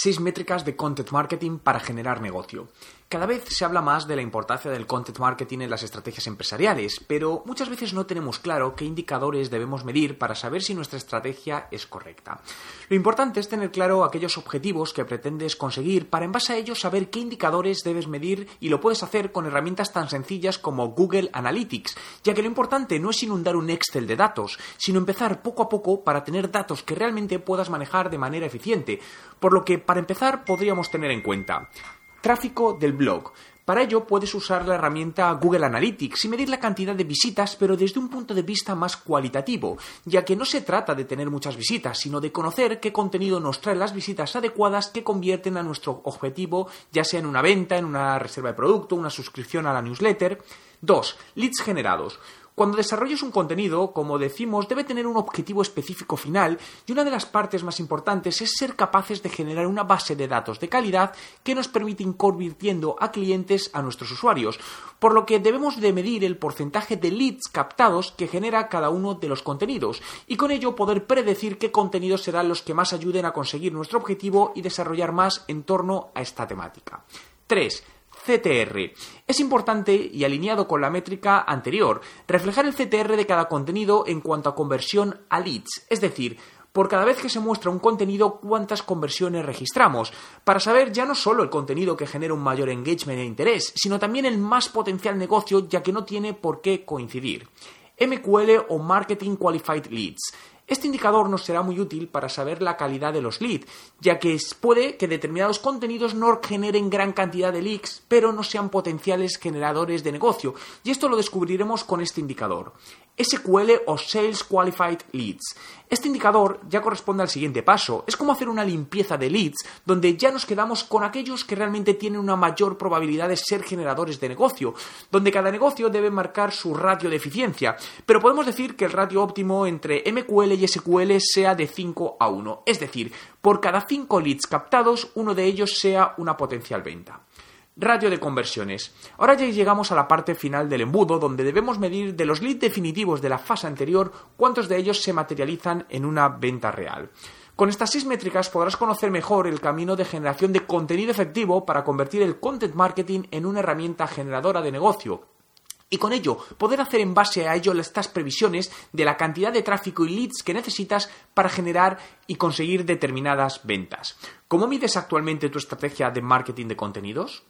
Seis métricas de content marketing para generar negocio. Cada vez se habla más de la importancia del content marketing en las estrategias empresariales, pero muchas veces no tenemos claro qué indicadores debemos medir para saber si nuestra estrategia es correcta. Lo importante es tener claro aquellos objetivos que pretendes conseguir para en base a ellos saber qué indicadores debes medir y lo puedes hacer con herramientas tan sencillas como Google Analytics, ya que lo importante no es inundar un Excel de datos, sino empezar poco a poco para tener datos que realmente puedas manejar de manera eficiente, por lo que para empezar podríamos tener en cuenta Tráfico del blog. Para ello puedes usar la herramienta Google Analytics y medir la cantidad de visitas, pero desde un punto de vista más cualitativo, ya que no se trata de tener muchas visitas, sino de conocer qué contenido nos trae las visitas adecuadas que convierten a nuestro objetivo, ya sea en una venta, en una reserva de producto, una suscripción a la newsletter. 2. Leads generados. Cuando desarrolles un contenido, como decimos, debe tener un objetivo específico final y una de las partes más importantes es ser capaces de generar una base de datos de calidad que nos permite ir convirtiendo a clientes a nuestros usuarios, por lo que debemos de medir el porcentaje de leads captados que genera cada uno de los contenidos y con ello poder predecir qué contenidos serán los que más ayuden a conseguir nuestro objetivo y desarrollar más en torno a esta temática. 3 CTR. Es importante, y alineado con la métrica anterior, reflejar el CTR de cada contenido en cuanto a conversión a leads, es decir, por cada vez que se muestra un contenido cuántas conversiones registramos, para saber ya no solo el contenido que genera un mayor engagement e interés, sino también el más potencial negocio ya que no tiene por qué coincidir. MQL o Marketing Qualified Leads. Este indicador nos será muy útil para saber la calidad de los leads, ya que puede que determinados contenidos no generen gran cantidad de leads, pero no sean potenciales generadores de negocio, y esto lo descubriremos con este indicador. SQL o Sales Qualified Leads. Este indicador ya corresponde al siguiente paso. Es como hacer una limpieza de leads donde ya nos quedamos con aquellos que realmente tienen una mayor probabilidad de ser generadores de negocio, donde cada negocio debe marcar su ratio de eficiencia. Pero podemos decir que el ratio óptimo entre MQL y SQL sea de 5 a 1. Es decir, por cada 5 leads captados, uno de ellos sea una potencial venta. Radio de conversiones. Ahora ya llegamos a la parte final del embudo donde debemos medir de los leads definitivos de la fase anterior cuántos de ellos se materializan en una venta real. Con estas seis métricas podrás conocer mejor el camino de generación de contenido efectivo para convertir el content marketing en una herramienta generadora de negocio y con ello poder hacer en base a ello estas previsiones de la cantidad de tráfico y leads que necesitas para generar y conseguir determinadas ventas. ¿Cómo mides actualmente tu estrategia de marketing de contenidos?